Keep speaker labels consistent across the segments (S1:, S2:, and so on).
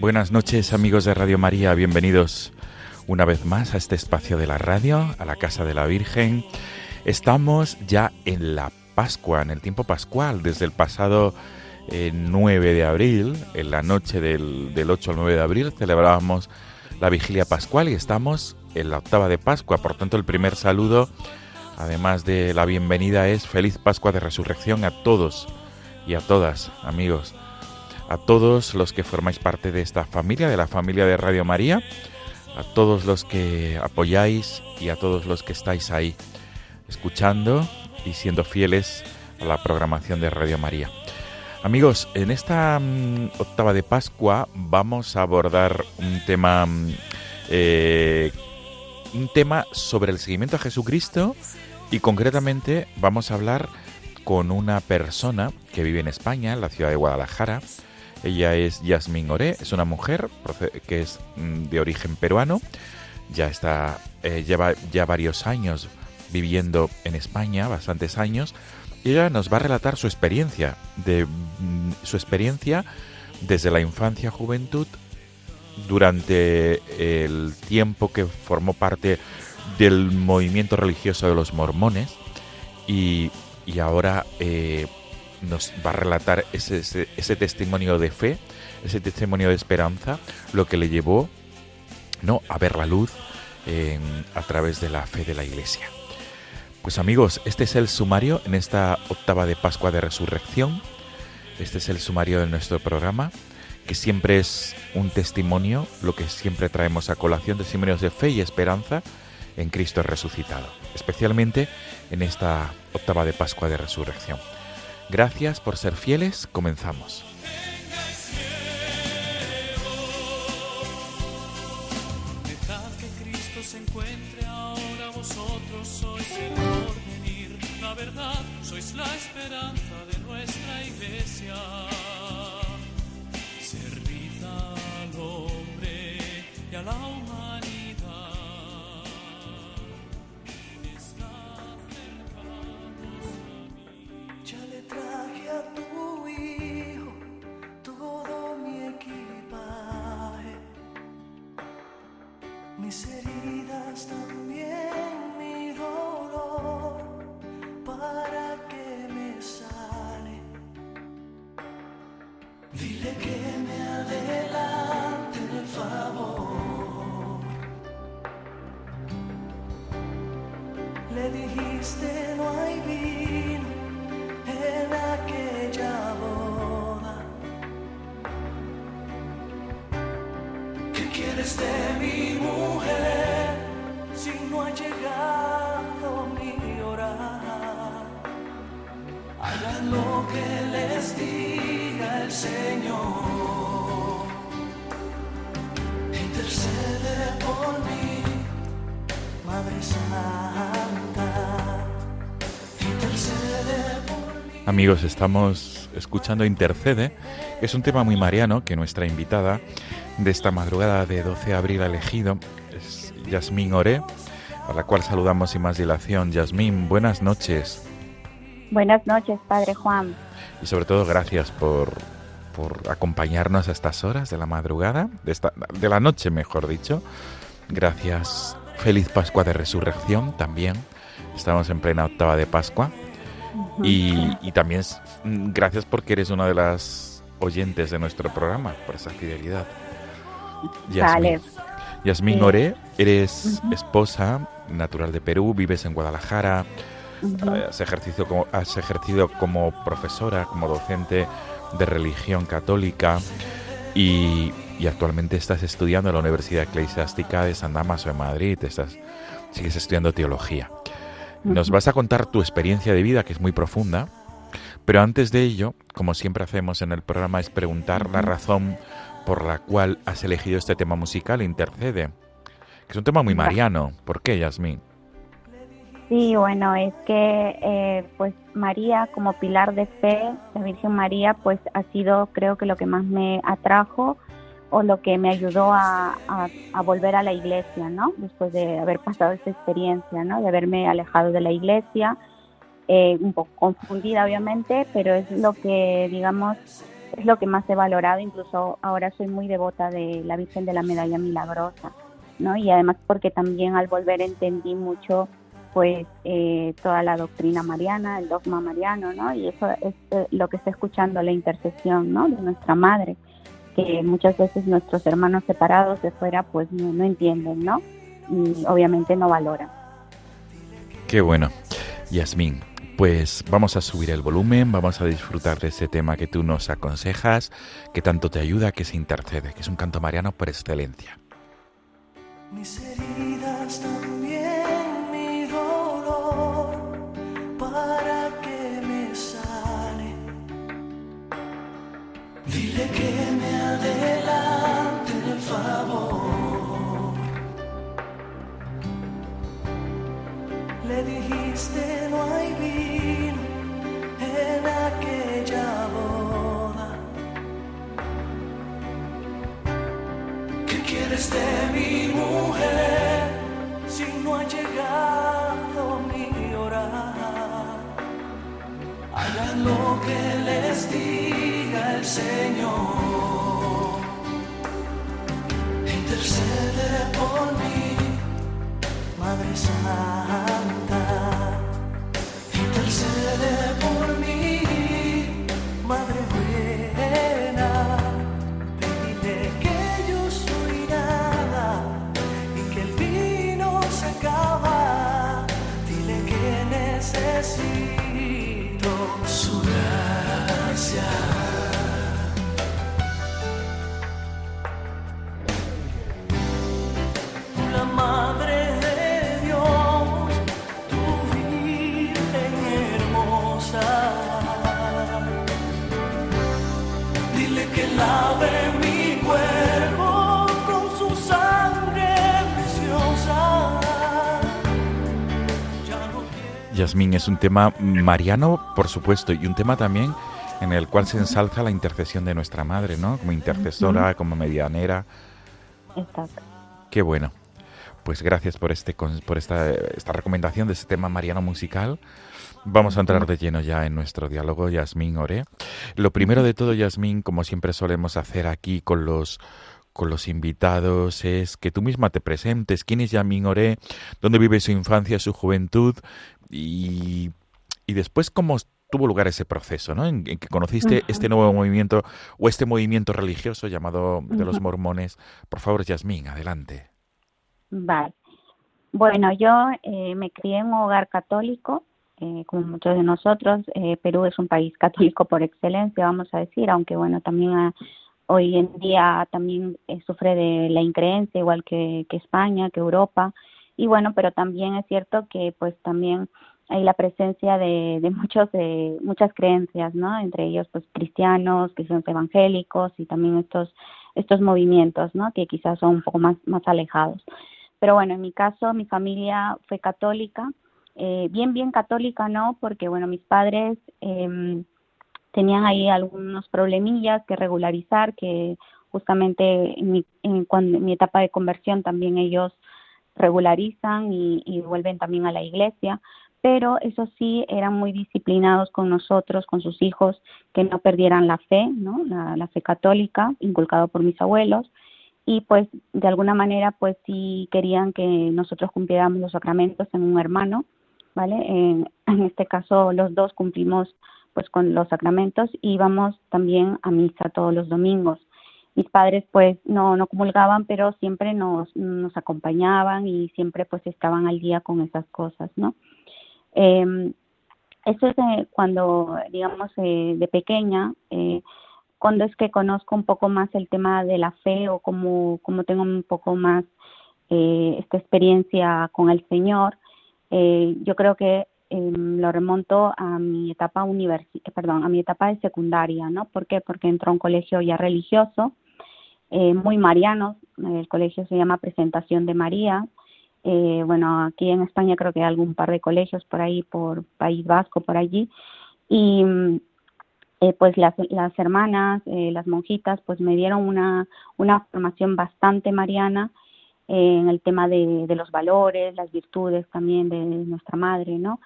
S1: Buenas noches amigos de Radio María, bienvenidos una vez más a este espacio de la radio, a la Casa de la Virgen. Estamos ya en la Pascua, en el tiempo pascual, desde el pasado eh, 9 de abril, en la noche del, del 8 al 9 de abril, celebrábamos la vigilia pascual y estamos en la octava de Pascua. Por tanto, el primer saludo, además de la bienvenida, es feliz Pascua de Resurrección a todos y a todas, amigos a todos los que formáis parte de esta familia, de la familia de Radio María, a todos los que apoyáis y a todos los que estáis ahí escuchando y siendo fieles a la programación de Radio María. Amigos, en esta mm, octava de Pascua vamos a abordar un tema, mm, eh, un tema sobre el seguimiento a Jesucristo y concretamente vamos a hablar con una persona que vive en España, en la ciudad de Guadalajara, ella es Yasmín Oré, es una mujer que es mm, de origen peruano, ya está, eh, lleva ya varios años viviendo en España, bastantes años, y ella nos va a relatar su experiencia, de mm, su experiencia desde la infancia, juventud, durante el tiempo que formó parte del movimiento religioso de los mormones. Y, y ahora eh, nos va a relatar ese, testimonio de fe, ese testimonio de esperanza, lo que le llevó no a ver la luz a través de la fe de la Iglesia. Pues amigos, este es el sumario en esta octava de Pascua de Resurrección. Este es el sumario de nuestro programa, que siempre es un testimonio, lo que siempre traemos a colación, testimonios de fe y esperanza en Cristo resucitado, especialmente en esta octava de Pascua de Resurrección. Gracias por ser fieles. Comenzamos. Amigos, estamos escuchando Intercede, que es un tema muy mariano que nuestra invitada de esta madrugada de 12 de abril ha elegido es Yasmín Oré, a la cual saludamos sin más dilación. Yasmín, buenas noches
S2: Buenas noches, Padre Juan.
S1: y sobre todo gracias por, por acompañarnos a estas horas de la madrugada, de, esta, de la noche mejor dicho, gracias. Feliz Pascua de Resurrección también. Estamos en plena octava de Pascua. Y, y también mm, gracias porque eres una de las oyentes de nuestro programa, por esa fidelidad. Yasmín
S2: Sí.
S1: Oré, eres esposa natural de Perú, vives en Guadalajara, eh, has, ejercido como, has ejercido como profesora, como docente de religión católica y, y actualmente estás estudiando en la Universidad Eclesiástica de San Damaso en Madrid, estás, sigues estudiando teología. Nos vas a contar tu experiencia de vida, que es muy profunda, pero antes de ello, como siempre hacemos en el programa, es preguntar la razón por la cual has elegido este tema musical, Intercede, que es un tema muy mariano. ¿Por qué, Yasmín?
S2: Sí, bueno, es que eh, pues María como pilar de fe, la Virgen María, pues ha sido creo que lo que más me atrajo o lo que me ayudó a, volver a la iglesia, ¿no? Después de haber pasado esta experiencia, ¿no? De haberme alejado de la iglesia, eh, un poco confundida obviamente, pero es lo que, digamos, es lo que más he valorado, incluso ahora soy muy devota de la Virgen de la Medalla Milagrosa, ¿no? Y además porque también al volver entendí mucho pues eh, toda la doctrina mariana, el dogma mariano, ¿no? Y eso es eh, lo que está escuchando la intercesión, ¿no? De nuestra madre, que muchas veces nuestros hermanos separados de fuera pues no, no entienden, ¿no? Y obviamente no valoran.
S1: Qué bueno. Yasmín, pues vamos a subir el volumen, vamos a disfrutar de ese tema que tú nos aconsejas, que tanto te ayuda, que se intercede, que es un canto mariano por excelencia.
S3: Mis heridas también, mi dolor, para que me sane. Dile que ¿Qué quieres de mi mujer si no ha llegado mi hora? Hagan lo que les diga el Señor. Intercede por mí, Madre Santa.
S1: Yasmín es un tema mariano, por supuesto, y un tema también en el cual se ensalza la intercesión de nuestra madre, ¿no? Como intercesora, como medianera.
S2: Exacto.
S1: Qué bueno. Pues gracias por este por esta, esta recomendación de este tema mariano musical. Vamos a entrar de lleno ya en nuestro diálogo, Yasmín Oré. Lo primero de todo, Yasmín, como siempre solemos hacer aquí con los con los invitados, es que tú misma te presentes. ¿Quién es Yasmín Oré? ¿Dónde vive su infancia, su juventud? Y, y después, ¿cómo tuvo lugar ese proceso, ¿no? En, en que conociste este nuevo movimiento o este movimiento religioso llamado de los mormones. Por favor, Yasmín, adelante.
S2: Vale. Bueno, yo eh, me crié en un hogar católico, eh, como muchos de nosotros. Eh, Perú es un país católico por excelencia, vamos a decir, aunque bueno, también ah, hoy en día también eh, sufre de la increencia, igual que, que España, que Europa. Y bueno, pero también es cierto que pues también hay la presencia de, de muchos muchas creencias, ¿no? Entre ellos pues cristianos, cristianos evangélicos y también estos estos movimientos, ¿no? Que quizás son un poco más más alejados. Pero bueno, en mi caso, mi familia fue católica, eh, bien, bien católica, ¿no? Porque, bueno, mis padres eh, tenían ahí algunos problemillas que regularizar, que justamente en mi, en, cuando, en mi etapa de conversión también ellos regularizan y, vuelven también a la iglesia, pero eso sí, eran muy disciplinados con nosotros, con sus hijos, que no perdieran la fe, ¿no? La, la fe católica, inculcado por mis abuelos, y pues de alguna manera pues sí querían que nosotros cumpliéramos los sacramentos en un hermano, ¿vale? En, en este caso los dos cumplimos pues con los sacramentos y íbamos también a misa todos los domingos. Mis padres pues no, no comulgaban, pero siempre nos, nos acompañaban y siempre pues estaban al día con esas cosas, ¿no? Eh, eso es eh, cuando, digamos, eh, de pequeña, eh, cuando es que conozco un poco más el tema de la fe o como, como tengo un poco más eh, esta experiencia con el Señor, eh, yo creo que eh, lo remonto a mi etapa universi perdón, a mi etapa de secundaria, ¿no? ¿Por qué? Porque entró a un colegio ya religioso, eh, muy mariano, el colegio se llama Presentación de María, eh, bueno, aquí en España creo que hay algún par de colegios por ahí, por País Vasco, por allí, y eh, pues las, las hermanas, eh, las monjitas, pues me dieron una, una formación bastante mariana eh, en el tema de, de los valores, las virtudes también de nuestra madre, ¿no?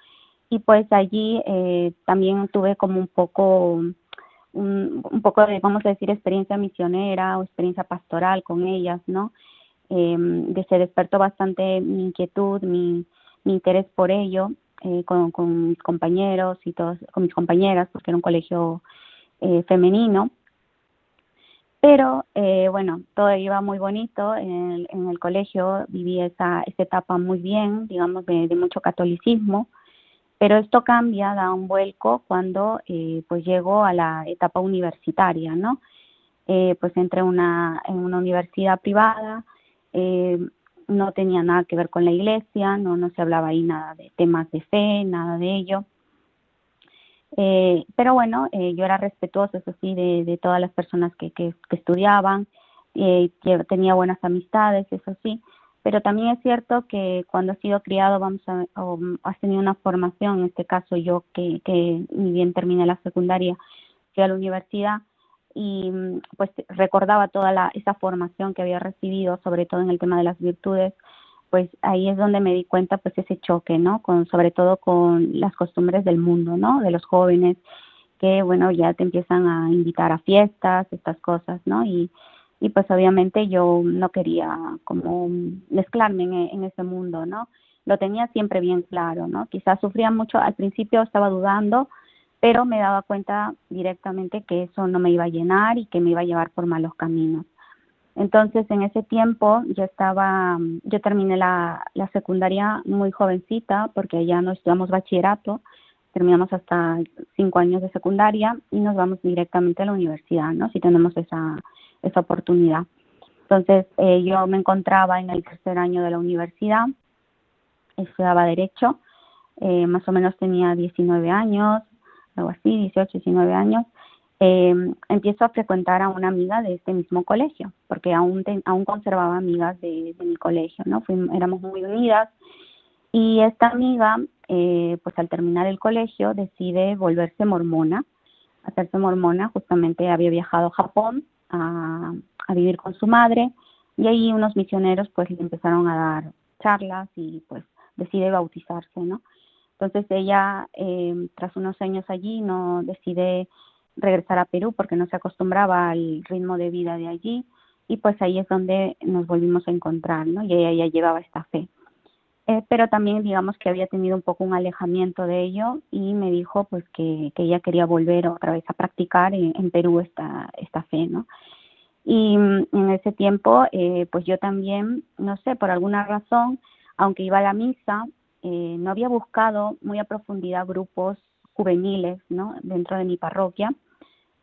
S2: Y pues allí eh, también tuve como un poco, un, un poco de, vamos a decir, experiencia misionera o experiencia pastoral con ellas, ¿no? eh, se despertó bastante mi inquietud, mi, mi interés por ello, eh, con, con, mis compañeros y todos, con mis compañeras, porque era un colegio eh, femenino. Pero eh, bueno, todo iba muy bonito en el, en el colegio, viví esa, esa etapa muy bien, digamos, de mucho catolicismo, pero esto cambia, da un vuelco cuando eh, pues llego a la etapa universitaria, ¿no? Eh, pues entré una, en una universidad privada, eh, no tenía nada que ver con la iglesia, no, no se hablaba ahí nada de temas de fe, nada de ello. Eh, pero bueno, eh, yo era respetuosa, eso sí, de, de todas las personas que, que, que estudiaban, eh, tenía buenas amistades, eso sí, pero también es cierto que cuando has sido criado, vamos a, o has tenido una formación, en este caso yo que, que ni bien terminé la secundaria, fui a la universidad, y pues recordaba toda la, esa formación que había recibido, sobre todo en el tema de las virtudes, pues ahí es donde me di cuenta pues ese choque, ¿no? Con, sobre todo con las costumbres del mundo, ¿no? De los jóvenes que, bueno, ya te empiezan a invitar a fiestas, estas cosas, ¿no? Y, y pues obviamente yo no quería como mezclarme en, ese mundo, ¿no? Lo tenía siempre bien claro, ¿no? Quizás sufría mucho, al principio estaba dudando, pero me daba cuenta directamente que eso no me iba a llenar y que me iba a llevar por malos caminos. Entonces, en ese tiempo yo estaba, yo terminé la, la secundaria muy jovencita porque ya no estudiamos bachillerato, terminamos hasta cinco años de secundaria y nos vamos directamente a la universidad, ¿no? Si tenemos esa, esa oportunidad. Entonces, eh, yo me encontraba en el tercer año de la universidad, estudiaba Derecho, eh, más o menos tenía 19 años, algo así, 18, 19 años, eh, empiezo a frecuentar a una amiga de este mismo colegio, porque aún, te, aún conservaba amigas de, mi colegio, ¿no? Fuimos, éramos muy unidas y esta amiga, eh, pues al terminar el colegio, decide volverse mormona, hacerse mormona, justamente había viajado a Japón a, vivir con su madre y ahí unos misioneros pues le empezaron a dar charlas y pues decide bautizarse, ¿no? Entonces ella, eh, tras unos años allí, no decide regresar a Perú porque no se acostumbraba al ritmo de vida de allí y pues ahí es donde nos volvimos a encontrar, ¿no? Y ella ya llevaba esta fe. Eh, pero también digamos que había tenido un poco un alejamiento de ello y me dijo pues que, que ella quería volver otra vez a practicar en, Perú esta, esta fe, ¿no? Y mm, en ese tiempo eh, pues yo también, no sé, por alguna razón, aunque iba a la misa, eh, no había buscado muy a profundidad grupos juveniles, ¿no? Dentro de mi parroquia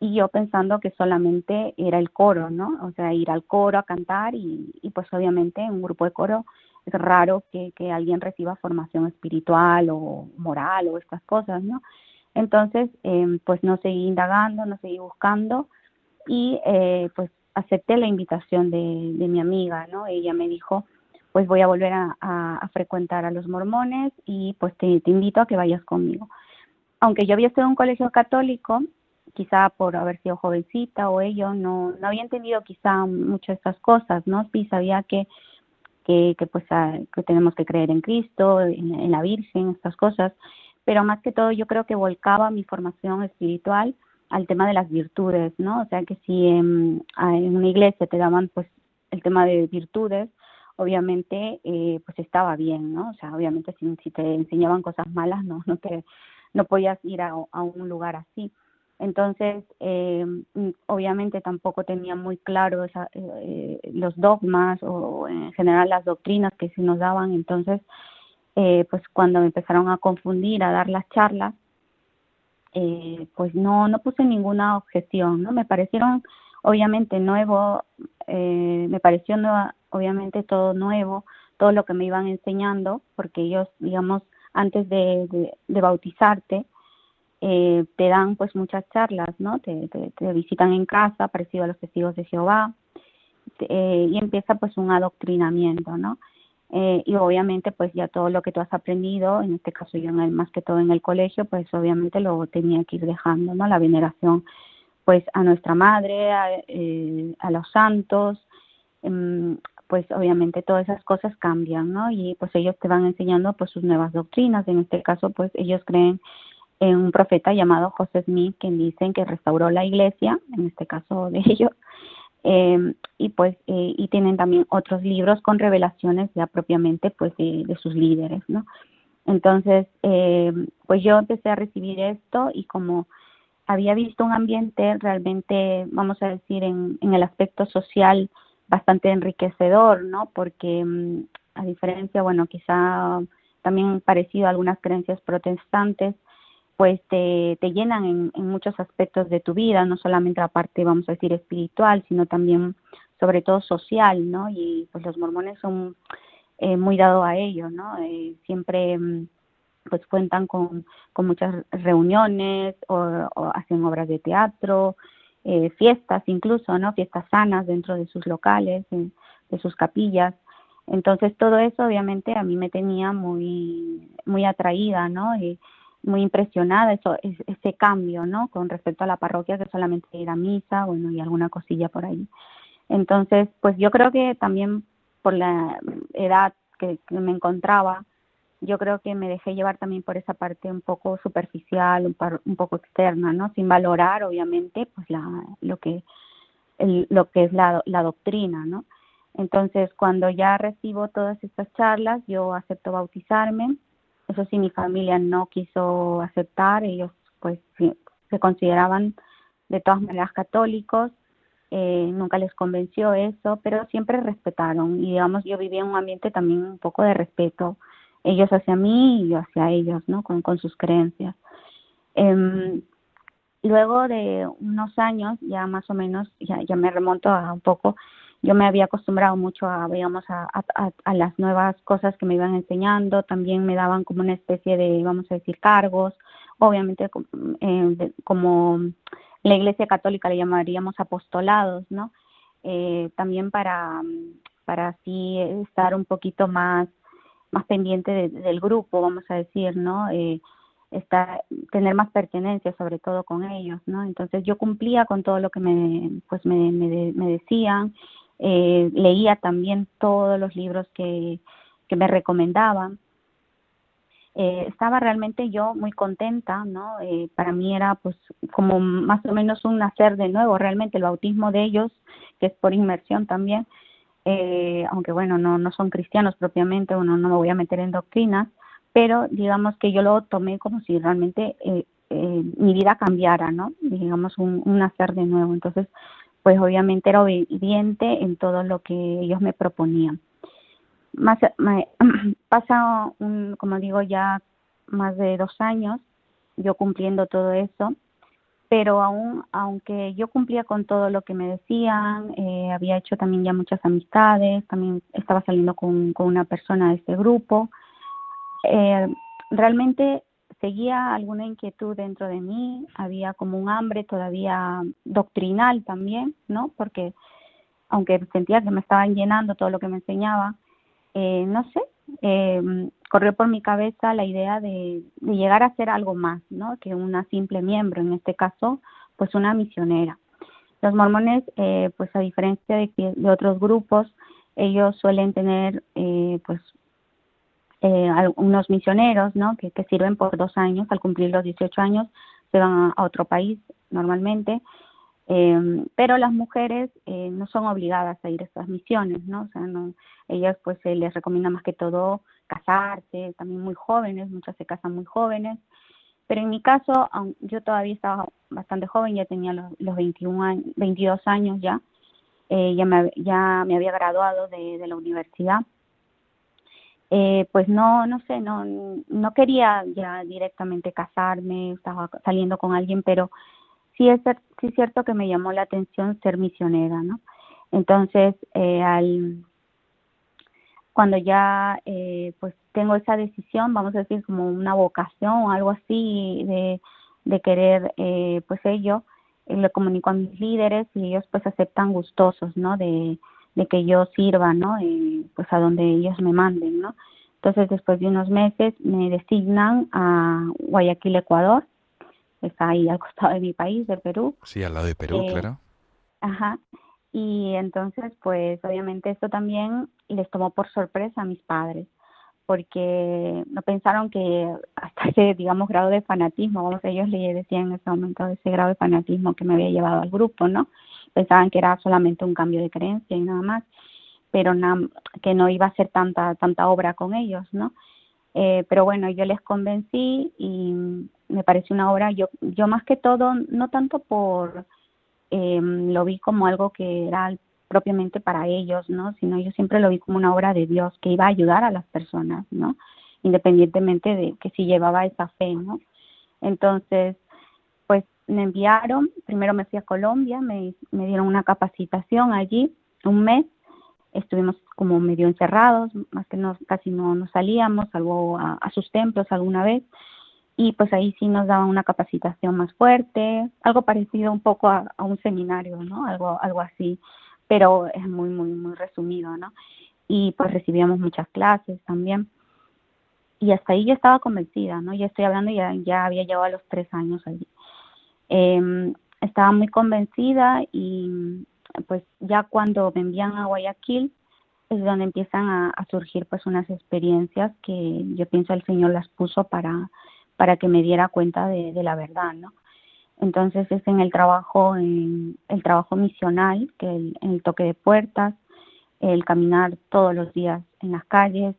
S2: y yo pensando que solamente era el coro, ¿no? O sea, ir al coro a cantar y, pues obviamente en un grupo de coro es raro que, que alguien reciba formación espiritual o moral o estas cosas, ¿no? Entonces, eh, pues no seguí indagando, no seguí buscando y eh, pues acepté la invitación de, de mi amiga, ¿no? Ella me dijo, pues voy a volver a, a, frecuentar a los mormones y pues te, te, invito a que vayas conmigo. Aunque yo había estado en un colegio católico, quizá por haber sido jovencita o ello, no, no había entendido quizá mucho estas cosas, ¿no? Sí sabía que, que, que pues a, que tenemos que creer en Cristo, en, la Virgen, estas cosas, pero más que todo yo creo que volcaba mi formación espiritual al tema de las virtudes, ¿no? O sea que si en, en una iglesia te daban pues el tema de virtudes, obviamente eh, pues estaba bien, ¿no? O sea, obviamente si, si, te enseñaban cosas malas no no te no podías ir a, a un lugar así. Entonces, eh, obviamente tampoco tenía muy claro esa, eh, los dogmas o en general las doctrinas que se nos daban. Entonces, eh, pues cuando me empezaron a confundir, a dar las charlas, eh, pues no, no puse ninguna objeción, ¿no? Me parecieron obviamente nuevo, eh, me pareció nueva, obviamente todo nuevo, todo lo que me iban enseñando, porque ellos, digamos, antes de bautizarte, eh, te dan pues muchas charlas, ¿no? Te, visitan en casa, parecido a los testigos de Jehová, eh, y empieza pues un adoctrinamiento, ¿no? Eh, y obviamente pues ya todo lo que tú has aprendido, en este caso yo en el, más que todo en el colegio, pues obviamente lo tenía que ir dejando, ¿no? La veneración pues a nuestra madre, a, eh, los santos, eh, pues obviamente todas esas cosas cambian, ¿no? Y pues ellos te van enseñando pues sus nuevas doctrinas, en este caso pues ellos creen en un profeta llamado José Smith, quien dicen que restauró la iglesia, en este caso de ellos, eh, y pues eh, y tienen también otros libros con revelaciones ya propiamente pues de, de sus líderes no entonces eh, pues yo empecé a recibir esto y como había visto un ambiente realmente vamos a decir en, en el aspecto social bastante enriquecedor no porque mm, a diferencia bueno quizá también parecido a algunas creencias protestantes pues te, te llenan en, en, muchos aspectos de tu vida, no solamente la parte, vamos a decir, espiritual, sino también, sobre todo, social, ¿no? Y pues los mormones son eh, muy dados a ello, ¿no? Eh, siempre pues cuentan con, con muchas reuniones o, hacen obras de teatro, eh, fiestas incluso, ¿no? Fiestas sanas dentro de sus locales, de sus capillas. Entonces todo eso obviamente a mí me tenía muy, muy atraída, ¿no? Y, muy impresionada eso ese cambio no con respecto a la parroquia que solamente ir a misa bueno y alguna cosilla por ahí. Entonces pues yo creo que también por la edad que, me encontraba yo creo que me dejé llevar también por esa parte un poco superficial un, par, un poco externa no sin valorar obviamente pues la lo que lo que es la, la doctrina no entonces cuando ya recibo todas estas charlas yo acepto bautizarme eso sí, mi familia no quiso aceptar, ellos pues se consideraban de todas maneras católicos, eh, nunca les convenció eso, pero siempre respetaron y digamos yo vivía en un ambiente también un poco de respeto, ellos hacia mí y yo hacia ellos, ¿no? Con, con sus creencias. Eh, luego de unos años, ya más o menos, ya, ya me remonto a un poco, yo me había acostumbrado mucho a, digamos, a, a, las nuevas cosas que me iban enseñando, también me daban como una especie de, vamos a decir, cargos, obviamente eh, como la Iglesia Católica le llamaríamos apostolados, ¿no? Eh, también para, para así estar un poquito más, más pendiente de, del grupo, vamos a decir, ¿no? Eh, estar, tener más pertenencia sobre todo con ellos, ¿no? Entonces yo cumplía con todo lo que me, pues me, me, me decían, eh, leía también todos los libros que, me recomendaban. Eh, estaba realmente yo muy contenta, ¿no? Eh, para mí era pues como más o menos un nacer de nuevo, realmente el bautismo de ellos, que es por inmersión también, eh, aunque bueno, no, no son cristianos propiamente, bueno, no me voy a meter en doctrinas, pero digamos que yo lo tomé como si realmente mi vida cambiara, ¿no? Digamos un nacer de nuevo. Entonces, pues obviamente era obediente en todo lo que ellos me proponían. Más, pasa, un, como digo, ya más de dos años yo cumpliendo todo eso, pero aún, aunque yo cumplía con todo lo que me decían, eh, había hecho también ya muchas amistades, también estaba saliendo con, con una persona de este grupo, eh, realmente seguía alguna inquietud dentro de mí, había como un hambre todavía doctrinal también, ¿no? Porque aunque sentía que me estaban llenando todo lo que me enseñaba, eh, no sé, eh, corrió por mi cabeza la idea de, de, llegar a ser algo más, ¿no? Que una simple miembro, en este caso, pues una misionera. Los mormones, eh, pues a diferencia de, de, otros grupos, ellos suelen tener, eh, pues eh, unos misioneros, ¿no? Que, sirven por dos años, al cumplir los 18 años se van a, otro país normalmente, Eh, pero las mujeres eh, no son obligadas a ir a estas misiones, ¿no? O sea, no, ellas pues se les recomienda más que todo casarse, también muy jóvenes, muchas se casan muy jóvenes, pero en mi caso, yo todavía estaba bastante joven, ya tenía los, los 21 años, 22 años ya, eh, ya, me, ya me había graduado de la universidad, eh, pues no, no sé, no, no quería ya directamente casarme, estaba saliendo con alguien, pero sí es, sí es cierto que me llamó la atención ser misionera, ¿no? Entonces, eh, al, cuando ya eh, pues tengo esa decisión, vamos a decir como una vocación o algo así de, de querer, eh, pues ello, eh, lo comunico a mis líderes y ellos pues aceptan gustosos, ¿no? De, de que yo sirva, ¿no? Eh, pues a donde ellos me manden, ¿no? Entonces después de unos meses me designan a Guayaquil, Ecuador, está ahí al costado de mi país, de Perú.
S1: Sí, al lado de Perú,
S2: Eh,
S1: claro.
S2: Ajá. Y entonces, pues obviamente esto también les tomó por sorpresa a mis padres, porque no pensaron que hasta ese, digamos, grado de fanatismo, vamos, ellos le decían en ese momento ese grado de fanatismo que me había llevado al grupo, ¿no? Pensaban que era solamente un cambio de creencia y nada más, pero que no iba a ser tanta, tanta obra con ellos, ¿no? Eh, pero bueno, yo les convencí y me pareció una obra, yo, yo más que todo, no tanto por, eh, lo vi como algo que era propiamente para ellos, ¿no? Sino yo siempre lo vi como una obra de Dios que iba a ayudar a las personas, ¿no? Independientemente de que si llevaba esa fe, ¿no? Entonces, me enviaron, primero me fui a Colombia, me, me dieron una capacitación allí, un mes, estuvimos como medio encerrados, más que no, casi no, no salíamos, salvo a, sus templos alguna vez, y pues ahí sí nos daban una capacitación más fuerte, algo parecido un poco a, a un seminario, ¿no? Algo, algo así, pero es muy, muy, muy resumido, ¿no? Y pues recibíamos muchas clases también. Y hasta ahí yo estaba convencida, ¿no? Ya estoy hablando, ya, ya había llegado a los tres años allí. Eh, estaba muy convencida y pues ya cuando me envían a Guayaquil es donde empiezan a, surgir pues unas experiencias que yo pienso el Señor las puso para, para que me diera cuenta de, la verdad, ¿no? Entonces es en el trabajo, en el trabajo misional, que el, en el toque de puertas, el caminar todos los días en las calles,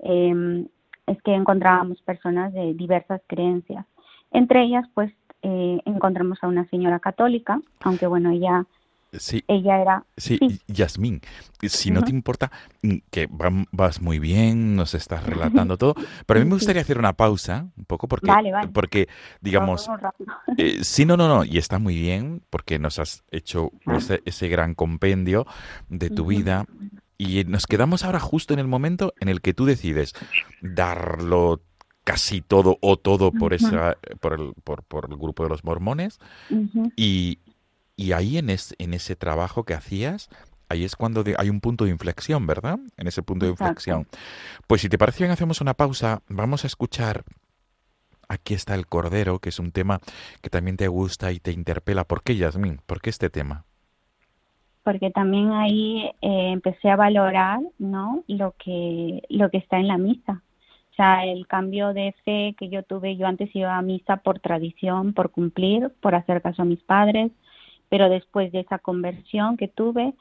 S2: eh, es que encontrábamos personas de diversas creencias. Entre ellas, pues, eh, encontramos a una señora católica, aunque bueno, ella,
S1: Sí,
S2: ella era,
S1: sí,
S2: sí.
S1: Yasmín, si no te importa, mm, que vas muy bien, nos estás relatando todo, pero a mí me gustaría hacer una pausa, un poco, porque,
S2: Vale, vale.
S1: porque digamos. Eh, sí, no, no, no, y está muy bien porque nos has hecho ese, ese gran compendio de tu vida y nos quedamos ahora justo en el momento en el que tú decides darlo casi todo o todo por esa por el, por, por el grupo de los mormones y, y ahí en, es- en ese trabajo que hacías ahí es cuando de- hay un punto de inflexión, ¿verdad? En ese punto de
S2: Exacto.
S1: inflexión. Pues si te parece bien hacemos una pausa, vamos a escuchar Aquí está el Cordero, que es un tema que también te gusta y te interpela. ¿Por qué, Yasmín? ¿Por qué este tema?
S2: porque también ahí eh, empecé a valorar no lo que lo que está en la misa sea el cambio de fe que yo tuve yo antes iba a misa por tradición por cumplir por hacer caso a mis padres pero después de esa conversión que tuve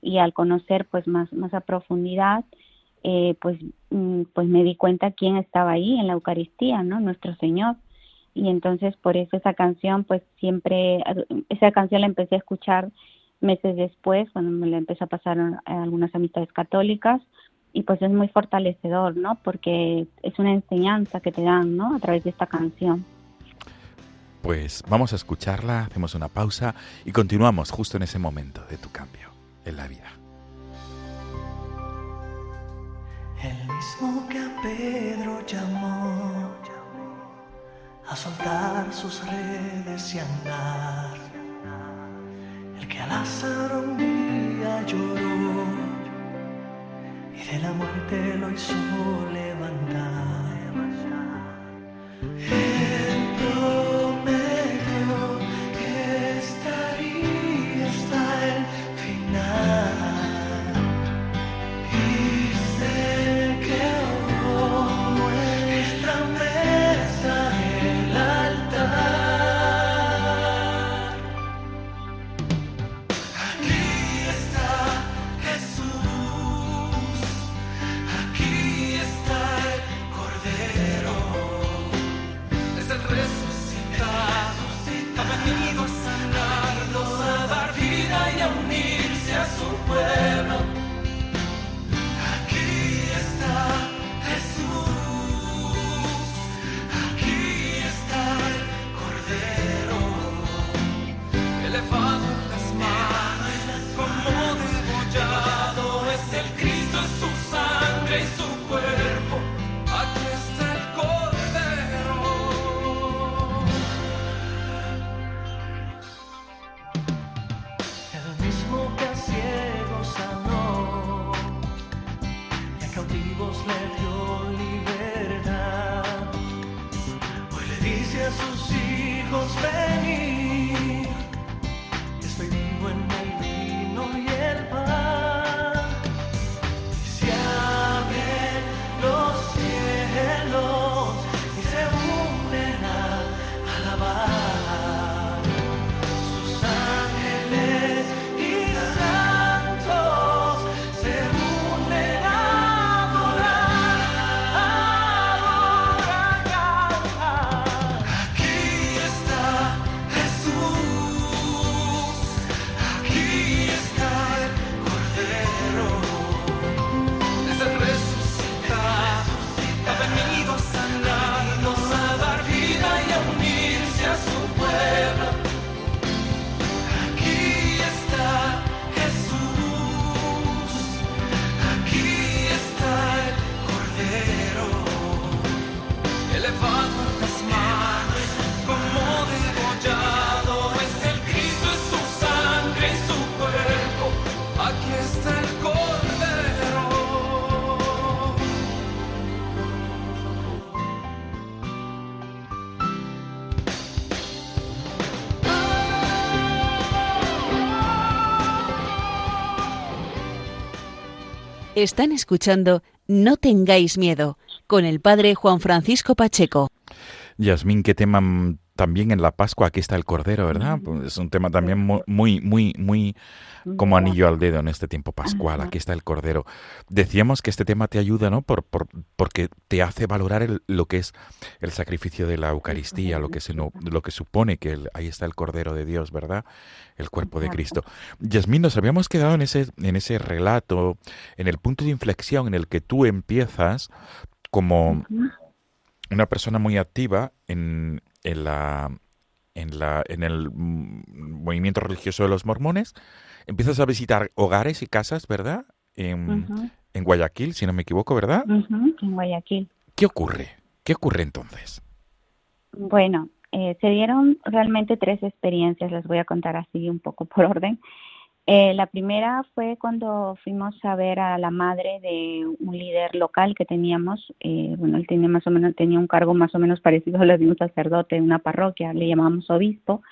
S2: y al conocer pues más más a profundidad eh, pues mm, pues me di cuenta quién estaba ahí en la Eucaristía no nuestro Señor. Y entonces por eso esa canción pues siempre esa canción la empecé a escuchar meses después, cuando me la empecé a pasar algunas amistades católicas, y pues es muy fortalecedor, ¿no? Porque es una enseñanza que te dan, ¿no? A través de esta canción.
S1: Pues vamos a escucharla, hacemos una pausa y continuamos justo en ese momento de tu cambio en la vida.
S3: El mismo que a Pedro llamó a soltar sus redes y andar. El que a Lázaro un día lloró de la muerte lo hizo levantar.
S4: Están escuchando No tengáis miedo con el padre Juan Francisco Pacheco.
S1: Yasmín, qué tema también en la Pascua, aquí está el Cordero, ¿verdad? Pues es un tema también mu- muy, muy, muy como anillo al dedo en este tiempo pascual, aquí está el Cordero. Decíamos que este tema te ayuda, ¿no? Por, por- porque te hace valorar el- lo que es el sacrificio de la Eucaristía, lo que, se, lo que supone que el- ahí está el Cordero de Dios, ¿verdad? El cuerpo de Cristo. Yasmín, nos habíamos quedado en ese, en ese relato, en el punto de inflexión en el que tú empiezas como una persona muy activa en, en la en la en el mm, movimiento religioso de los mormones empiezas a visitar hogares y casas verdad en, en Guayaquil si no me equivoco verdad
S2: en Guayaquil.
S1: qué ocurre qué ocurre entonces
S2: Bueno, eh, se dieron realmente tres experiencias, les voy a contar así un poco por orden. Eh, la primera fue cuando fuimos a ver a la madre de un líder local que teníamos. eh, bueno, él tenía más o menos tenía un cargo más o menos parecido a lo de un sacerdote en una parroquia, le llamábamos obispo,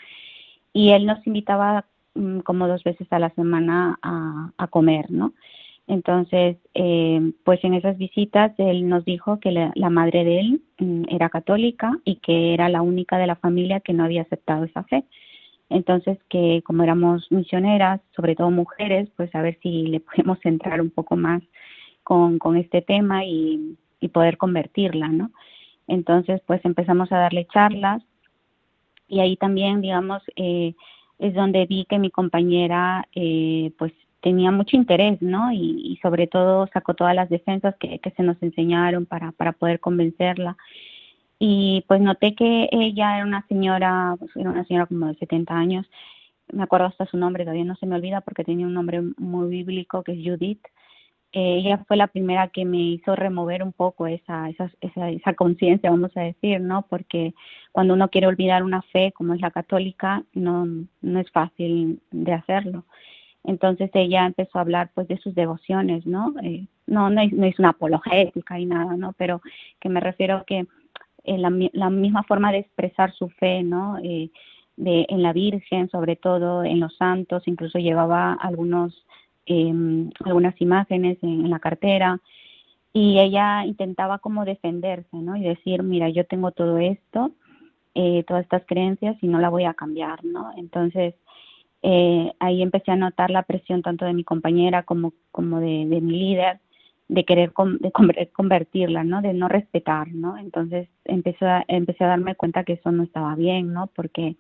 S2: y él nos invitaba mm, como dos veces a la semana a, a comer, ¿no? Entonces, eh, pues en esas visitas él nos dijo que la, la madre de él mm, era católica y que era la única de la familia que no había aceptado esa fe. Entonces, que como éramos misioneras, sobre todo mujeres, pues a ver si le podemos centrar un poco más con, con este tema y, y poder convertirla, ¿no? Entonces, pues empezamos a darle charlas y ahí también, digamos, eh, es donde vi que mi compañera, eh, pues tenía mucho interés, ¿no? Y, y sobre todo sacó todas las defensas que, que se nos enseñaron para, para poder convencerla. Y pues noté que ella era una señora, pues, era una señora como de 70 años, me acuerdo hasta su nombre, todavía no se me olvida porque tenía un nombre muy bíblico que es Judith. Eh, ella fue la primera que me hizo remover un poco esa, esa, esa, esa conciencia, vamos a decir, ¿no? Porque cuando uno quiere olvidar una fe como es la católica, no, no es fácil de hacerlo. Entonces ella empezó a hablar pues de sus devociones, ¿no? Eh, no, no no es una apologética y nada, ¿no? Pero que me refiero que eh, la, la misma forma de expresar su fe, ¿no? Eh, de, en la Virgen, sobre todo en los santos, incluso llevaba algunos, eh, algunas imágenes en, la cartera y ella intentaba como defenderse, ¿no? Y decir, mira, yo tengo todo esto, eh, todas estas creencias y no la voy a cambiar, ¿no? Entonces, eh, ahí empecé a notar la presión tanto de mi compañera como, como de mi líder de querer con- de conver- convertirla, ¿no? De no respetar, ¿no? Entonces empecé a, empecé a darme cuenta que eso no estaba bien, ¿no? Porque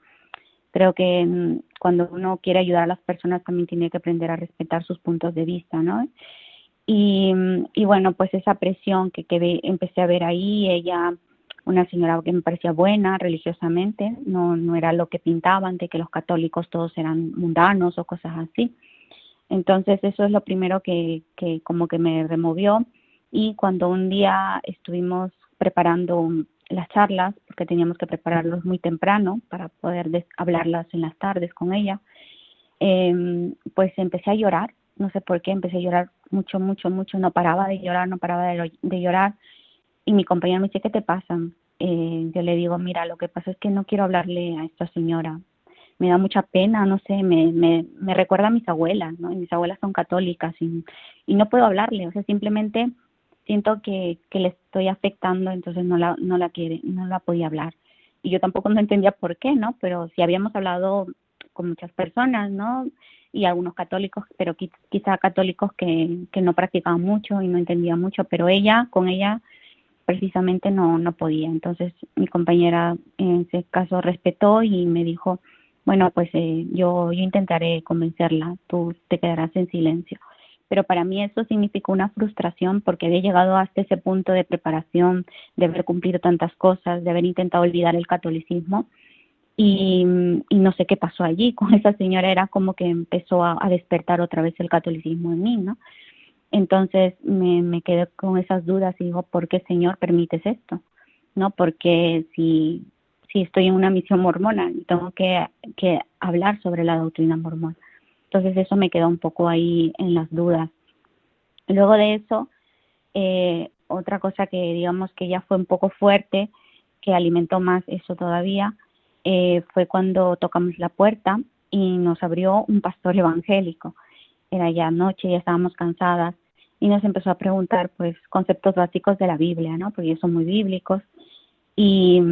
S2: creo que mm, cuando uno quiere ayudar a las personas también tiene que aprender a respetar sus puntos de vista, ¿no? Y, y bueno, pues esa presión que, que ve- empecé a ver ahí, ella, una señora que me parecía buena religiosamente, no, no era lo que pintaban, de que los católicos todos eran mundanos o cosas así. Entonces eso es lo primero que, que como que me removió. Y cuando un día estuvimos preparando las charlas, porque teníamos que prepararlos muy temprano para poder hablarlas en las tardes con ella, eh, pues empecé a llorar, no sé por qué, empecé a llorar mucho, mucho, mucho, no paraba de llorar, no paraba de llorar. Y mi compañero me dice, ¿qué te pasa? Eh, yo le digo, mira, lo que pasa es que no quiero hablarle a esta señora, me da mucha pena, no sé, me, me, me recuerda a mis abuelas, ¿no? Y mis abuelas son católicas y, y no puedo hablarle, o sea, simplemente siento que, que le estoy afectando, entonces no la, no la quiere, no la podía hablar. Y yo tampoco no entendía por qué, ¿no? Pero si habíamos hablado con muchas personas, ¿no? Y algunos católicos, pero qui- quizá católicos que, que no practicaban mucho y no entendían mucho, pero ella, con ella, precisamente no, no podía. Entonces mi compañera en ese caso respetó y me dijo, bueno, pues eh, yo, intentaré convencerla, tú te quedarás en silencio. Pero para mí eso significó una frustración porque había llegado hasta ese punto de preparación, de haber cumplido tantas cosas, de haber intentado olvidar el catolicismo y, no sé qué pasó allí con esa señora, era como que empezó a, a despertar otra vez el catolicismo en mí, ¿no? Entonces me, me quedé con esas dudas y digo, ¿por qué Señor permites esto? ¿no? Porque si, si estoy en una misión mormona, tengo que, que hablar sobre la doctrina mormona. Entonces eso me quedó un poco ahí en las dudas. Luego de eso, eh, otra cosa que digamos que ya fue un poco fuerte, que alimentó más eso todavía, eh, fue cuando tocamos la puerta y nos abrió un pastor evangélico. Era ya noche, ya estábamos cansadas y nos empezó a preguntar pues conceptos básicos de la Biblia, ¿no? Porque son muy bíblicos y,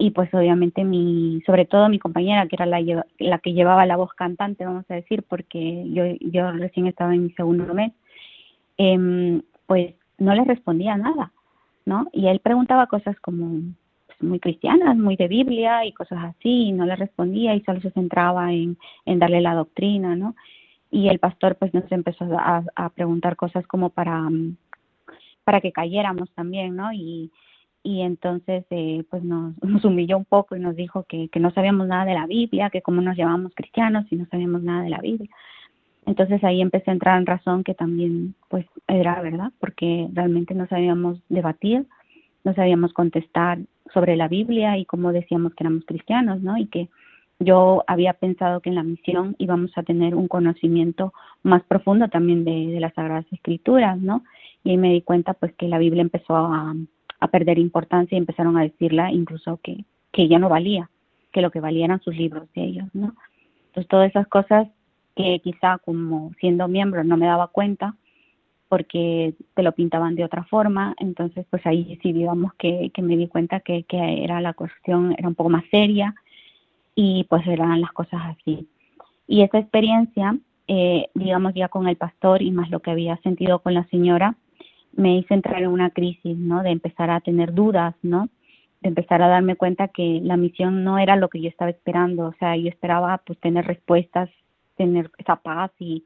S2: y pues obviamente mi, sobre todo mi compañera que era la, la que llevaba la voz cantante, vamos a decir, porque yo, yo recién estaba en mi segundo mes, eh, pues no le respondía nada, ¿no? Y él preguntaba cosas como pues, muy cristianas, muy de Biblia y cosas así, y no le respondía y solo se centraba en, en darle la doctrina, ¿no? Y el pastor pues nos empezó a, a preguntar cosas como para, para que cayéramos también, ¿no? Y, y entonces eh, pues nos, nos, humilló un poco y nos dijo que, que no sabíamos nada de la Biblia, que cómo nos llamamos cristianos y no sabíamos nada de la Biblia. Entonces ahí empecé a entrar en razón que también pues era verdad, porque realmente no sabíamos debatir, no sabíamos contestar sobre la Biblia y cómo decíamos que éramos cristianos, ¿no? Y que yo había pensado que en la misión íbamos a tener un conocimiento más profundo también de, de las Sagradas Escrituras, ¿no? Y ahí me di cuenta pues que la Biblia empezó a, a perder importancia y empezaron a decirla incluso que, que ya no valía, que lo que valía sus libros de ellos, ¿no? Entonces todas esas cosas que quizá como siendo miembro no me daba cuenta porque te lo pintaban de otra forma, entonces pues ahí sí digamos que, que me di cuenta que, que era la cuestión, era un poco más seria y pues eran las cosas así. Y esa experiencia, eh, digamos ya con el pastor y más lo que había sentido con la señora, me hizo entrar en una crisis, ¿no? De empezar a tener dudas, ¿no? De empezar a darme cuenta que la misión no era lo que yo estaba esperando, o sea, yo esperaba pues tener respuestas, tener esa paz y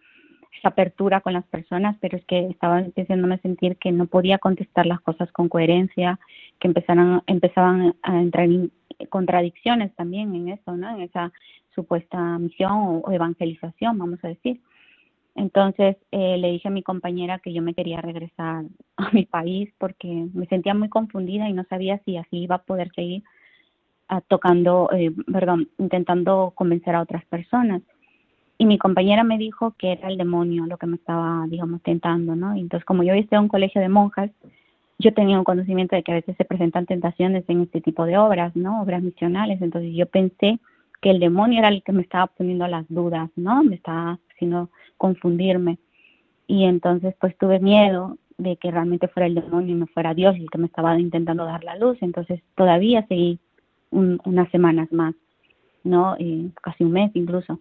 S2: esa apertura con las personas, pero es que estaba empezando a sentir que no podía contestar las cosas con coherencia, que empezaron, empezaban a entrar en contradicciones también en eso, ¿no? En esa supuesta misión o evangelización, vamos a decir. Entonces eh, le dije a mi compañera que yo me quería regresar a mi país porque me sentía muy confundida y no sabía si así iba a poder seguir uh, tocando, eh, perdón, intentando convencer a otras personas. Y mi compañera me dijo que era el demonio lo que me estaba, digamos, tentando, ¿no? Y entonces, como yo estoy en un colegio de monjas, yo tenía un conocimiento de que a veces se presentan tentaciones en este tipo de obras, ¿no? Obras misionales. Entonces yo pensé que el demonio era el que me estaba poniendo las dudas, ¿no? Me estaba haciendo confundirme. Y entonces pues tuve miedo de que realmente fuera el demonio y no fuera Dios el que me estaba intentando dar la luz. Entonces todavía seguí un, unas semanas más, ¿no? Eh, casi un mes incluso,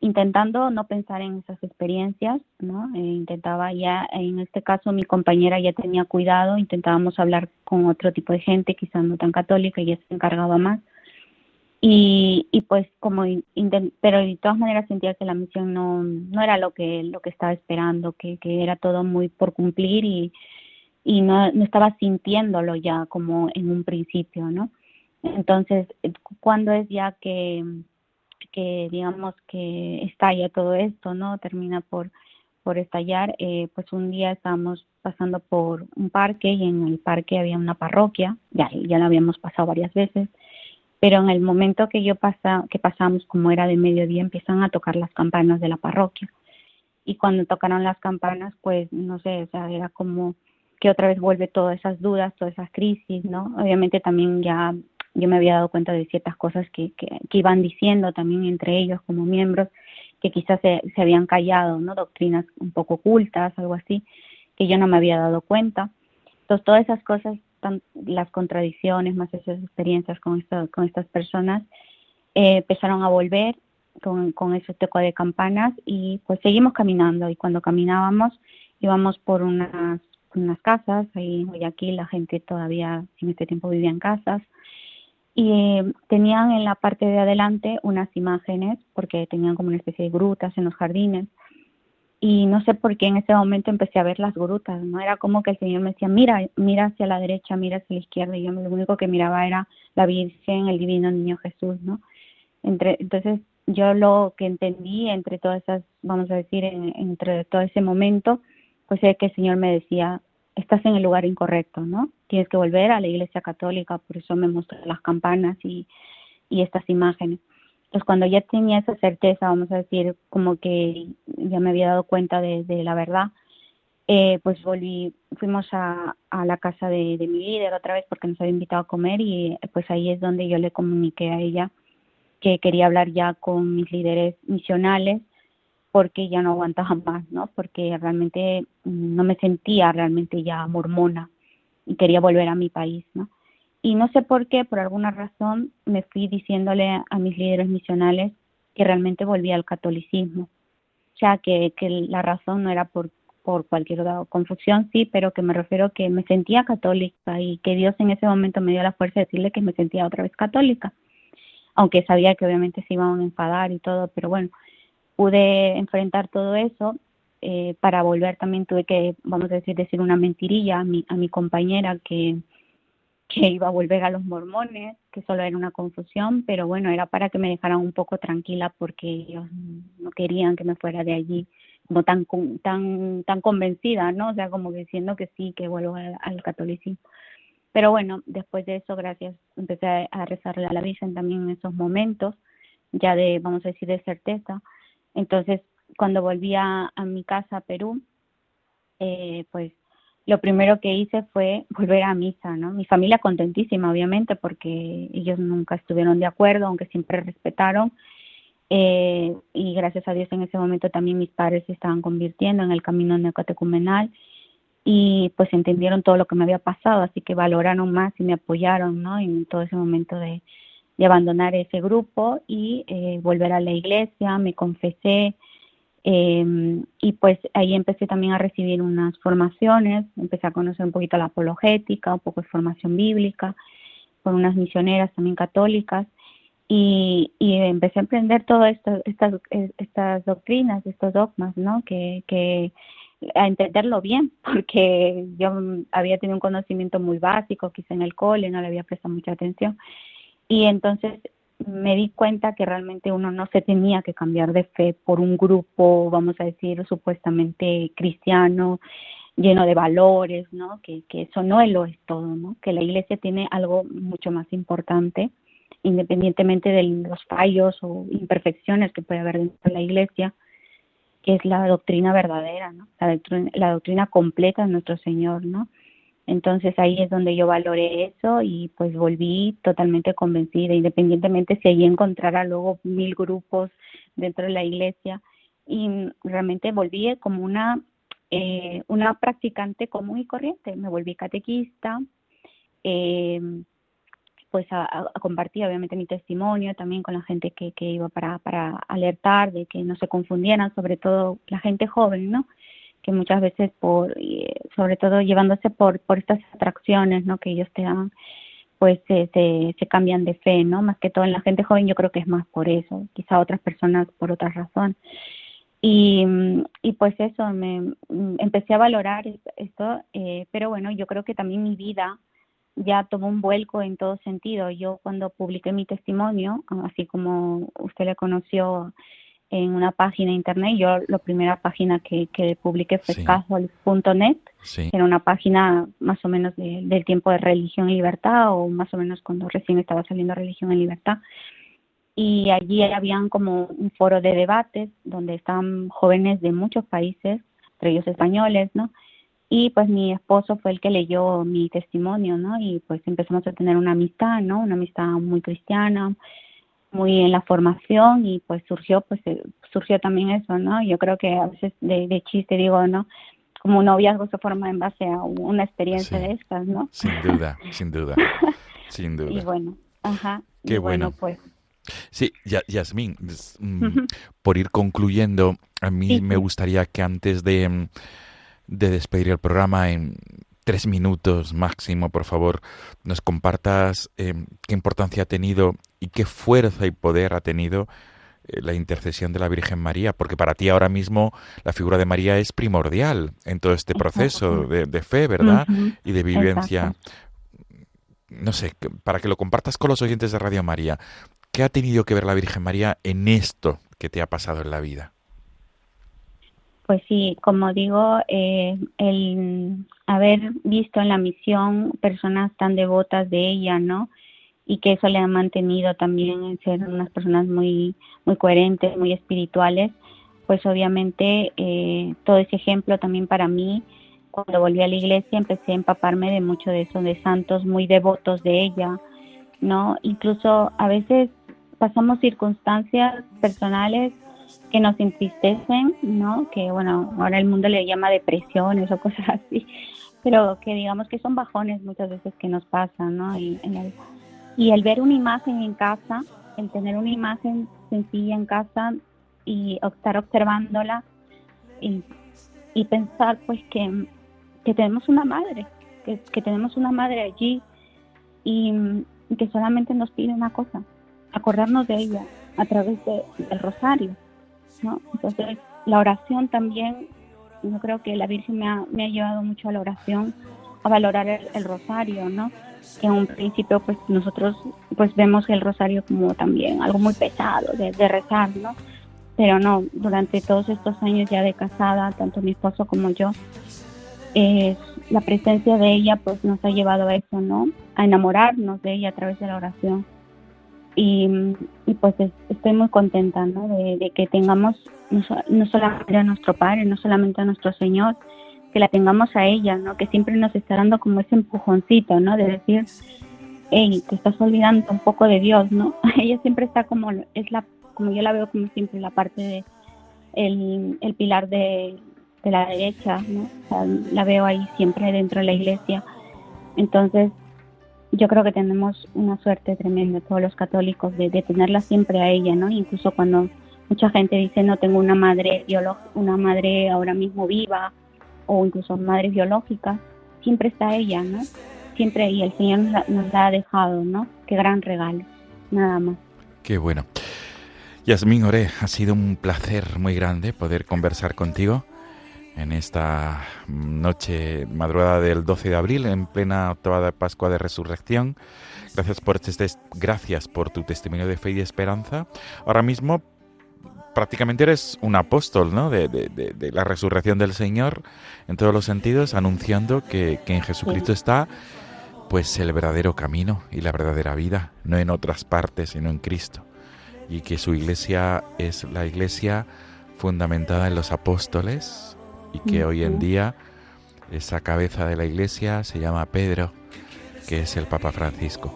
S2: intentando no pensar en esas experiencias, ¿no? Eh, intentaba ya, en este caso mi compañera ya tenía cuidado, intentábamos hablar con otro tipo de gente, quizás no tan católica, y ella se encargaba más y, y pues como pero de todas maneras sentía que la misión no, no era lo que lo que estaba esperando que, que era todo muy por cumplir y, y no, no estaba sintiéndolo ya como en un principio no entonces cuando es ya que que digamos que estalla todo esto no termina por por estallar eh, pues un día estábamos pasando por un parque y en el parque había una parroquia ya ya la habíamos pasado varias veces pero en el momento que yo pasa, que pasamos, como era de mediodía, empiezan a tocar las campanas de la parroquia. Y cuando tocaron las campanas, pues no sé, o sea, era como que otra vez vuelve todas esas dudas, todas esas crisis, ¿no? Obviamente también ya yo me había dado cuenta de ciertas cosas que, que, que iban diciendo también entre ellos como miembros, que quizás se, se habían callado, ¿no? Doctrinas un poco ocultas, algo así, que yo no me había dado cuenta. Entonces, todas esas cosas las contradicciones, más esas experiencias con, estas personas, eh, empezaron a volver con, ese toque de campanas y pues seguimos caminando. Y cuando caminábamos íbamos por unas, unas casas, ahí en Guayaquil la gente todavía en este tiempo vivía en casas. Y eh, tenían en la parte de adelante unas imágenes porque tenían como una especie de grutas en los jardines y no sé por qué en ese momento empecé a ver las grutas, ¿no? Era como que el Señor me decía, mira, mira hacia la derecha, mira hacia la izquierda, y yo lo único que miraba era la Virgen, el Divino Niño Jesús, ¿no? Entre, entonces yo lo que entendí entre todas esas, vamos a decir, en, entre todo ese momento, pues es que el Señor me decía, estás en el lugar incorrecto, ¿no? Tienes que volver a la iglesia católica, por eso me mostró las campanas y, y estas imágenes. Entonces, cuando ya tenía esa certeza, vamos a decir, como que ya me había dado cuenta de, la verdad, eh, pues volví, fuimos a, a la casa de, de, mi líder otra vez porque nos había invitado a comer y pues ahí es donde yo le comuniqué a ella que quería hablar ya con mis líderes misionales porque ya no aguantaba más, ¿no? Porque realmente no me sentía realmente ya mormona y quería volver a mi país, ¿no? Y no sé por qué, por alguna razón, me fui diciéndole a mis líderes misionales que realmente volvía al catolicismo. Sea, que, que la razón no era por, por cualquier confusión, sí, pero que me refiero que me sentía católica y que Dios en ese momento me dio la fuerza de decirle que me sentía otra vez católica. Aunque sabía que obviamente se iban a enfadar y todo, pero bueno, pude enfrentar todo eso. Eh, para volver también tuve que, vamos a decir, decir una mentirilla a mi, a mi compañera que, que iba a volver a los mormones, que solo era una confusión, pero bueno, era para que me dejaran un poco tranquila porque ellos no querían que me fuera de allí como tan tan tan convencida, ¿no? O sea, como diciendo que sí, que vuelvo al, catolicismo. Pero bueno, después de eso, gracias, empecé a, rezarle a la Virgen también en esos momentos, ya de, vamos a decir, de certeza. Entonces, cuando volví a, a mi casa a Perú, eh, pues lo primero que hice fue volver a misa, ¿no? Mi familia contentísima, obviamente, porque ellos nunca estuvieron de acuerdo, aunque siempre respetaron. Eh, y gracias a Dios en ese momento también mis padres se estaban convirtiendo en el camino neocatecumenal y pues entendieron todo lo que me había pasado, así que valoraron más y me apoyaron, ¿no? En todo ese momento de, abandonar ese grupo y eh, volver a la iglesia, me confesé, eh, y pues ahí empecé también a recibir unas formaciones, empecé a conocer un poquito la apologética, un poco de formación bíblica, con unas misioneras también católicas, y, y empecé a aprender todas estas, estas doctrinas, estos dogmas, ¿no? Que, que a entenderlo bien, porque yo había tenido un conocimiento muy básico, quizá en el cole, no le había prestado mucha atención. Y entonces me di cuenta que realmente uno no se tenía que cambiar de fe por un grupo, vamos a decir, supuestamente cristiano, lleno de valores, ¿no? Que, que eso no lo es todo, ¿no? Que la iglesia tiene algo mucho más importante, independientemente de los fallos o imperfecciones que puede haber dentro de la iglesia, que es la doctrina verdadera, ¿no? La doctrina, la doctrina completa de nuestro Señor, ¿no? Entonces ahí es donde yo valoré eso y pues volví totalmente convencida, independientemente si allí encontrara luego mil grupos dentro de la iglesia y realmente volví como una eh, una practicante común y corriente, me volví catequista, eh, pues a, a, compartir obviamente mi testimonio también con la gente que, que iba para, para alertar de que no se confundieran, sobre todo la gente joven, ¿no? Que muchas veces por sobre todo llevándose por por estas atracciones no que ellos te dan pues se, se, cambian de fe no más que todo en la gente joven yo creo que es más por eso quizá otras personas por otra razón. Y, y pues eso me empecé a valorar esto eh, pero bueno yo creo que también mi vida ya tomó un vuelco en todo sentido. Yo cuando publiqué mi testimonio así como usted le conoció en una página internet. Yo la primera página que, que publiqué fue sí. casual.net, sí. era una página más o menos de, del tiempo de religión y libertad o más o menos cuando recién estaba saliendo religión y libertad. Y allí habían como un foro de debates donde estaban jóvenes de muchos países, entre ellos españoles, ¿no? Y pues mi esposo fue el que leyó mi testimonio, ¿no? Y pues empezamos a tener una amistad, ¿no? Una amistad muy cristiana, muy en la formación y pues surgió pues eh, surgió también eso no yo creo que a veces de, de chiste digo no como un noviazgo se forma en base a una experiencia sí, de estas no
S1: sin duda sin duda. Sin duda.
S2: Y bueno ajá
S1: qué
S2: y
S1: bueno,
S2: bueno. pues.
S1: Sí, Yasmín, mm, por ir concluyendo, a mí
S2: Sí,
S1: me gustaría que antes de, mm, de despedir el programa en tres minutos máximo, por favor, nos compartas eh, qué importancia ha tenido y qué fuerza y poder ha tenido eh, la intercesión de la Virgen María, porque para ti ahora mismo la figura de María es primordial en todo este proceso de, de fe, ¿verdad? Y de vivencia.
S2: exacto.
S1: No sé, para que lo compartas con los oyentes de Radio María, ¿qué ha tenido que ver la Virgen María en esto que te ha pasado en la vida?
S2: Pues sí, como digo, eh, el haber visto en la misión personas tan devotas de ella, ¿no? Y que eso le ha mantenido también en ser unas personas muy, muy coherentes, muy espirituales, pues obviamente eh, todo ese ejemplo también para mí, cuando volví a la iglesia empecé a empaparme de mucho de eso, de santos muy devotos de ella, ¿no? Incluso a veces pasamos circunstancias personales que nos entristecen, ¿no? Que bueno, ahora el mundo le llama depresiones o cosas así, pero que digamos que son bajones muchas veces que nos pasan, ¿no? Y, el, ver una imagen en casa, el tener una imagen sencilla en casa y estar observándola y, pensar pues que, que, tenemos una madre, que, que tenemos una madre allí y, que solamente nos pide una cosa, acordarnos de ella a través de, del rosario ¿no? Entonces, la oración también, yo creo que la Virgen me ha, me ha llevado mucho a la oración, a valorar el, rosario, ¿no? Que en un principio, pues nosotros pues vemos el rosario como también algo muy pesado de, de rezar, ¿no? Pero no, durante todos estos años ya de casada, tanto mi esposo como yo, eh, la presencia de ella pues nos ha llevado a eso, ¿no? A enamorarnos de ella a través de la oración y, y pues estoy muy contenta ¿no? de, que tengamos no, solamente a nuestro Padre, no solamente a nuestro Señor, que la tengamos a ella, ¿no? que siempre nos está dando como ese empujoncito, ¿no? de decir, hey, te estás olvidando un poco de Dios, ¿no? ella siempre está como, es la, como yo la veo como siempre, la parte de, el, el pilar de, de la derecha, ¿no? la veo ahí siempre dentro de la iglesia. Entonces, yo creo que tenemos una suerte tremenda todos los católicos de, tenerla siempre a ella, ¿no? Incluso cuando mucha gente dice no tengo una madre una madre ahora mismo viva o incluso madre biológica, siempre está ella, ¿no? Siempre y el Señor nos la, ha dejado, ¿no? Qué gran regalo, nada más.
S1: Qué bueno. Yasmín Oré, ha sido un placer muy grande poder conversar contigo en esta noche madrugada del 12 de abril, en plena octava de Pascua de Resurrección. Gracias por, este, gracias por tu testimonio de fe y de esperanza. Ahora mismo prácticamente eres un apóstol ¿no? de, de, la resurrección del Señor en todos los sentidos, anunciando que, que en Jesucristo está pues el verdadero camino y la verdadera vida, no en otras partes, sino en Cristo. Y que su iglesia es la iglesia fundamentada en los apóstoles, y que hoy en día esa cabeza de la iglesia se llama Pedro, que es el Papa Francisco.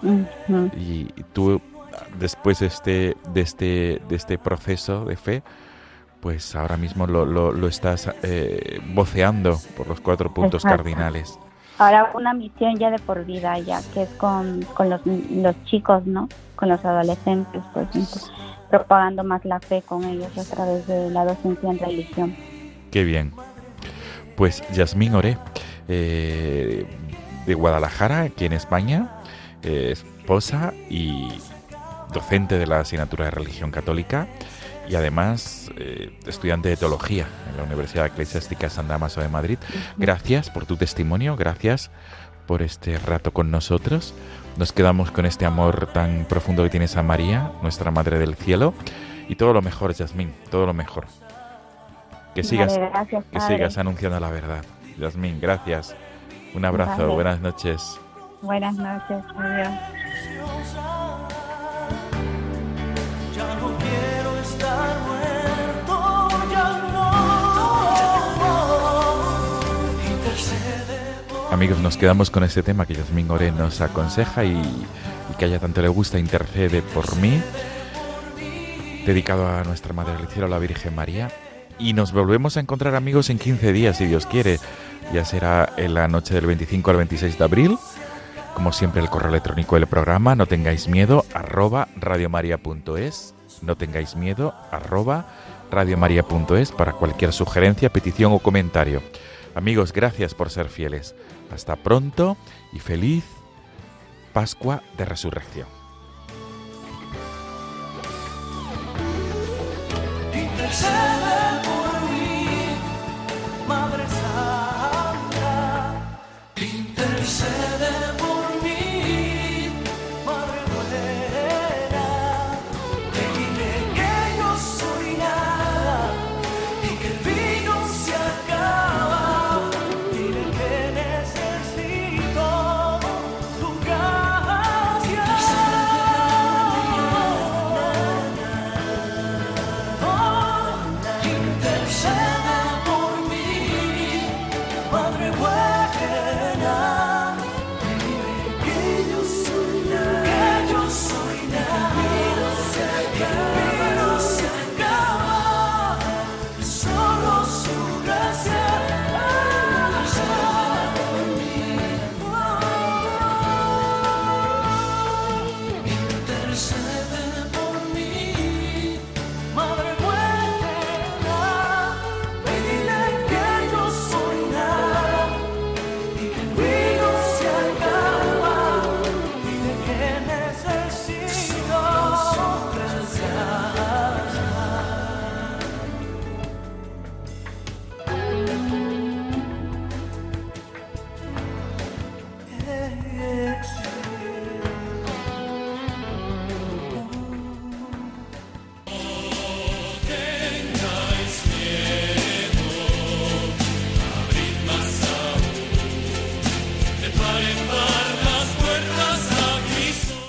S1: y, tú, después de este, de, este, de este proceso de fe, pues ahora mismo lo, lo, estás eh, voceando por los cuatro puntos cardinales.
S2: Ahora una misión ya de por vida ya, que es con, con los, los chicos, ¿no? Con los adolescentes, pues propagando más la fe con ellos a través de la docencia en religión.
S1: Qué bien. Pues Yasmín Oré, eh, de Guadalajara, aquí en España, eh, esposa y docente de la asignatura de religión católica y además eh, estudiante de teología en la Universidad Eclesiástica San Damaso de Madrid. Gracias por tu testimonio, gracias por este rato con nosotros. Nos quedamos con este amor tan profundo que tienes a María, nuestra Madre del Cielo. Y todo lo mejor, Yasmín, todo lo mejor. Que sigas, que sigas anunciando la verdad. Yasmín, gracias. Un abrazo, buenas noches.
S2: Buenas noches, adiós.
S1: Amigos, nos quedamos con este tema que Yasmín Gore nos aconseja y, y que a ella tanto le gusta, intercede por mí, dedicado a nuestra Madre del Cielo, la Virgen María. Y nos volvemos a encontrar amigos en 15 días, si Dios quiere. Ya será en la noche del 25 al 26 de abril. Como siempre, el correo electrónico del programa, no tengáis miedo, arroba radiomaria.es. No tengáis miedo, arroba radiomaria.es para cualquier sugerencia, petición o comentario. Amigos, gracias por ser fieles. Hasta pronto y feliz Pascua de Resurrección.